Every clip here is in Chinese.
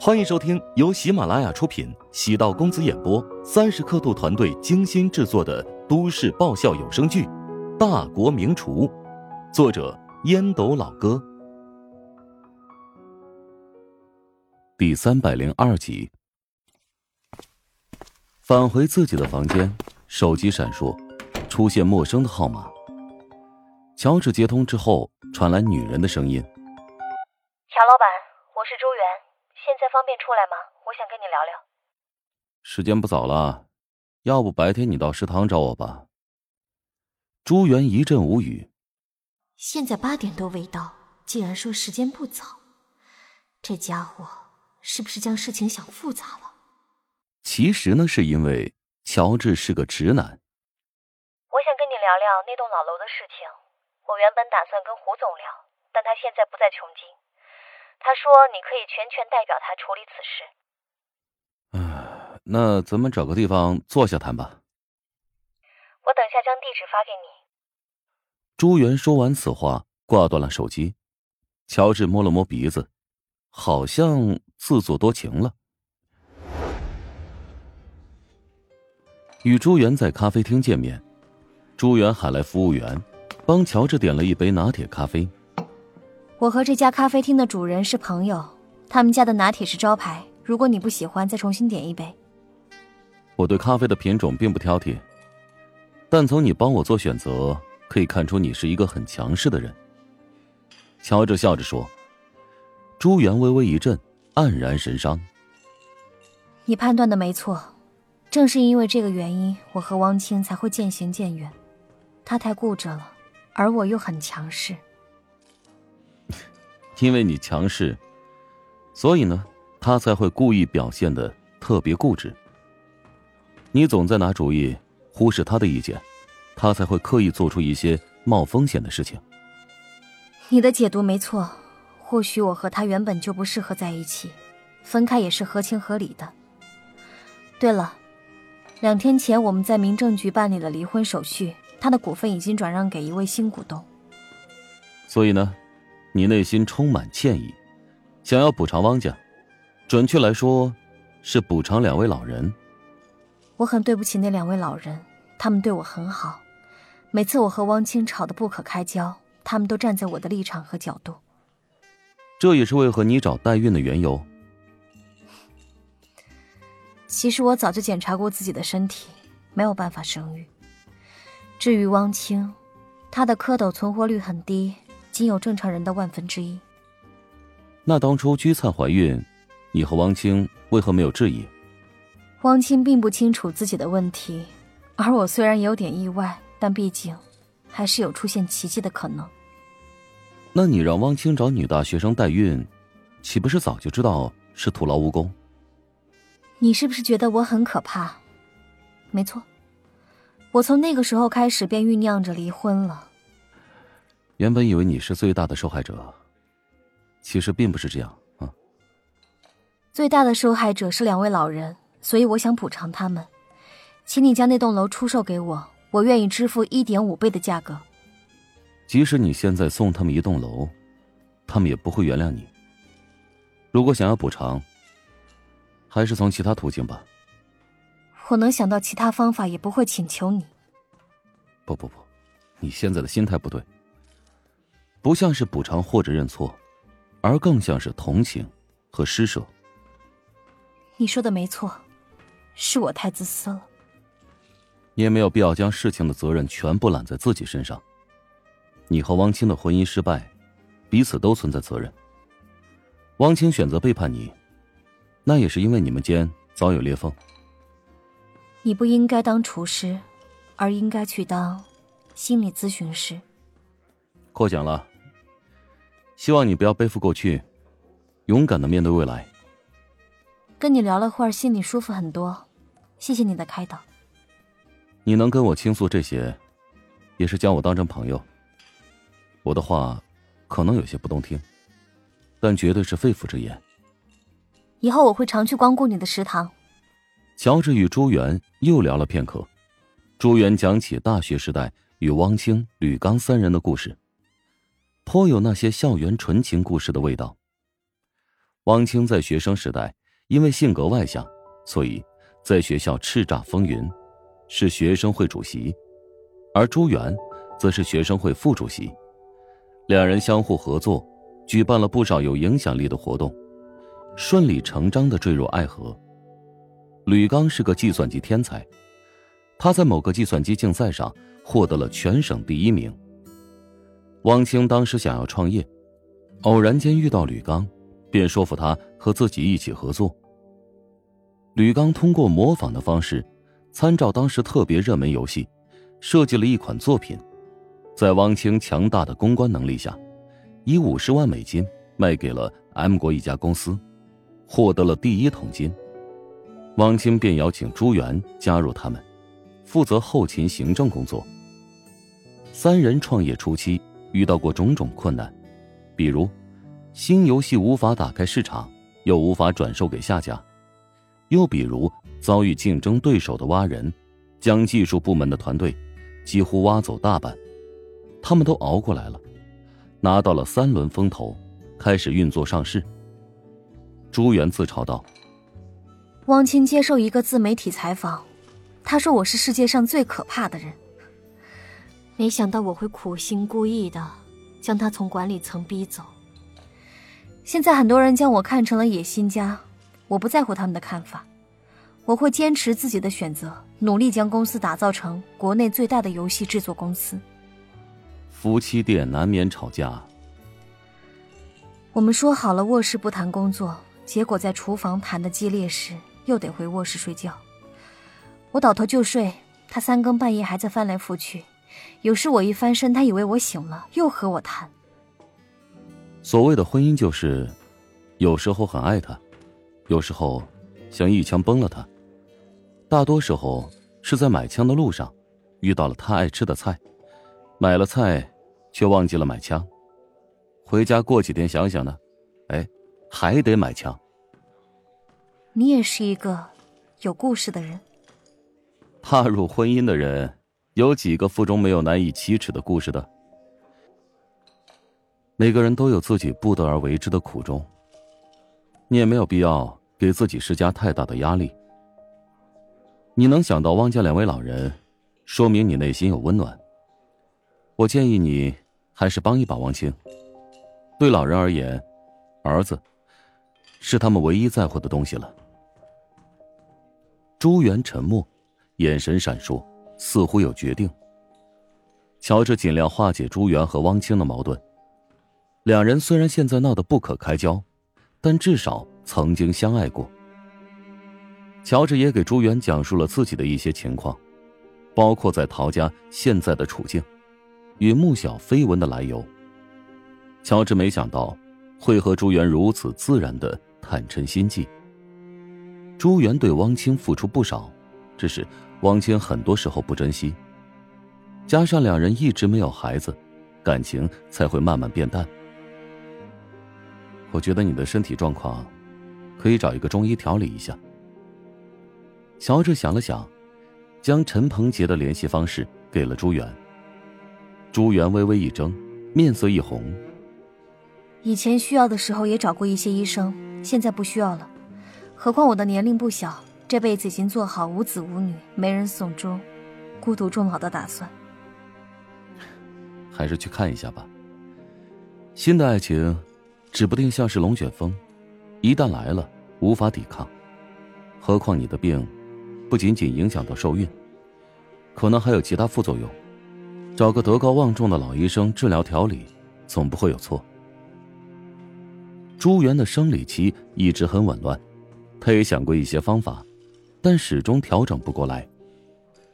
欢迎收听由喜马拉雅出品、喜道公子演播、三十刻度团队精心制作的都市爆笑有声剧《大国名厨》，作者烟斗老哥，第三百零二集。返回自己的房间，手机闪烁，出现陌生的号码。乔治接通之后，传来女人的声音：“乔老板，我是朱元，现在方便出来吗？我想跟你聊聊。”时间不早了，要不白天你到食堂找我吧。朱元一阵无语。现在八点多未到，竟然说时间不早，这家伙是不是将事情想复杂了？其实呢，是因为乔治是个直男。我想跟你聊聊那栋老楼的事情。我原本打算跟胡总聊，但他现在不在琼京。他说你可以全权代表他处理此事。唉，那咱们找个地方坐下谈吧。我等下将地址发给你。朱元说完此话，挂断了手机。乔治摸了摸鼻子，好像自作多情了。与朱元在咖啡厅见面，朱元喊来服务员。帮乔治点了一杯拿铁咖啡。我和这家咖啡厅的主人是朋友，他们家的拿铁是招牌。如果你不喜欢，再重新点一杯。我对咖啡的品种并不挑剔，但从你帮我做选择可以看出你是一个很强势的人。乔治笑着说。朱元微微一震，黯然神伤。你判断的没错，正是因为这个原因，我和汪青才会渐行渐远。他太固执了。而我又很强势，因为你强势，所以呢，他才会故意表现的特别固执。你总在拿主意，忽视他的意见，他才会刻意做出一些冒风险的事情。你的解读没错，或许我和他原本就不适合在一起，分开也是合情合理的。对了，两天前我们在民政局办理了离婚手续。他的股份已经转让给一位新股东，所以呢，你内心充满歉意，想要补偿汪家，准确来说，是补偿两位老人。我很对不起那两位老人，他们对我很好，每次我和汪清吵得不可开交，他们都站在我的立场和角度。这也是为何你找代孕的缘由。其实我早就检查过自己的身体，没有办法生育。至于汪清，她的蝌蚪存活率很低，仅有正常人的万分之一。那当初居灿怀孕，你和汪清为何没有质疑？汪清并不清楚自己的问题，而我虽然有点意外，但毕竟还是有出现奇迹的可能。那你让汪清找女大学生代孕，岂不是早就知道是徒劳无功？你是不是觉得我很可怕？没错。我从那个时候开始便酝酿着离婚了。原本以为你是最大的受害者，其实并不是这样啊。最大的受害者是两位老人，所以我想补偿他们，请你将那栋楼出售给我，我愿意支付一点五倍的价格。即使你现在送他们一栋楼，他们也不会原谅你。如果想要补偿，还是从其他途径吧。我能想到其他方法，也不会请求你。不不不，你现在的心态不对，不像是补偿或者认错，而更像是同情和施舍。你说的没错，是我太自私了。你也没有必要将事情的责任全部揽在自己身上。你和汪清的婚姻失败，彼此都存在责任。汪清选择背叛你，那也是因为你们间早有裂缝。你不应该当厨师，而应该去当心理咨询师。过奖了，希望你不要背负过去，勇敢的面对未来。跟你聊了会儿，心里舒服很多，谢谢你的开导。你能跟我倾诉这些，也是将我当成朋友。我的话可能有些不动听，但绝对是肺腑之言。以后我会常去光顾你的食堂。乔治与朱元又聊了片刻，朱元讲起大学时代与汪清、吕刚三人的故事，颇有那些校园纯情故事的味道。汪清在学生时代因为性格外向，所以在学校叱咤风云，是学生会主席；而朱元则是学生会副主席。两人相互合作，举办了不少有影响力的活动，顺理成章的坠入爱河。吕刚是个计算机天才，他在某个计算机竞赛上获得了全省第一名。汪清当时想要创业，偶然间遇到吕刚，便说服他和自己一起合作。吕刚通过模仿的方式，参照当时特别热门游戏，设计了一款作品，在汪清强大的公关能力下，以五十万美金卖给了 M 国一家公司，获得了第一桶金。汪清便邀请朱元加入他们，负责后勤行政工作。三人创业初期遇到过种种困难，比如新游戏无法打开市场，又无法转售给下家；又比如遭遇竞争对手的挖人，将技术部门的团队几乎挖走大半。他们都熬过来了，拿到了三轮风投，开始运作上市。朱元自嘲道。汪清接受一个自媒体采访，他说：“我是世界上最可怕的人。”没想到我会苦心故意的将他从管理层逼走。现在很多人将我看成了野心家，我不在乎他们的看法，我会坚持自己的选择，努力将公司打造成国内最大的游戏制作公司。夫妻店难免吵架。我们说好了卧室不谈工作，结果在厨房谈的激烈时。又得回卧室睡觉，我倒头就睡，他三更半夜还在翻来覆去。有时我一翻身，他以为我醒了，又和我谈。所谓的婚姻就是，有时候很爱他，有时候想一枪崩了他。大多时候是在买枪的路上，遇到了他爱吃的菜，买了菜，却忘记了买枪。回家过几天想想呢，哎，还得买枪。你也是一个有故事的人。踏入婚姻的人，有几个腹中没有难以启齿的故事的？每个人都有自己不得而为之的苦衷。你也没有必要给自己施加太大的压力。你能想到汪家两位老人，说明你内心有温暖。我建议你还是帮一把汪清。对老人而言，儿子是他们唯一在乎的东西了。朱元沉默，眼神闪烁，似乎有决定。乔治尽量化解朱元和汪清的矛盾。两人虽然现在闹得不可开交，但至少曾经相爱过。乔治也给朱元讲述了自己的一些情况，包括在陶家现在的处境，与穆小绯闻的来由。乔治没想到会和朱元如此自然的坦陈心迹。朱元对汪清付出不少，只是汪谦很多时候不珍惜。加上两人一直没有孩子，感情才会慢慢变淡。我觉得你的身体状况，可以找一个中医调理一下。乔治想了想，将陈鹏杰的联系方式给了朱元。朱元微微一怔，面色一红。以前需要的时候也找过一些医生，现在不需要了。何况我的年龄不小，这辈子已经做好无子无女、没人送终、孤独终老的打算。还是去看一下吧。新的爱情，指不定像是龙卷风，一旦来了，无法抵抗。何况你的病，不仅仅影响到受孕，可能还有其他副作用。找个德高望重的老医生治疗调理，总不会有错。朱元的生理期一直很紊乱。他也想过一些方法，但始终调整不过来，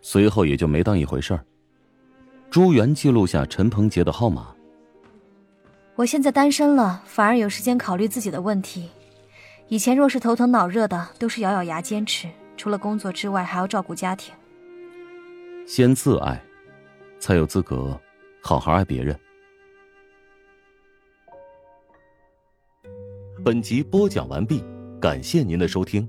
随后也就没当一回事儿。朱元记录下陈鹏杰的号码。我现在单身了，反而有时间考虑自己的问题。以前若是头疼脑热的，都是咬咬牙坚持，除了工作之外，还要照顾家庭。先自爱，才有资格好好爱别人。本集播讲完毕。感谢您的收听，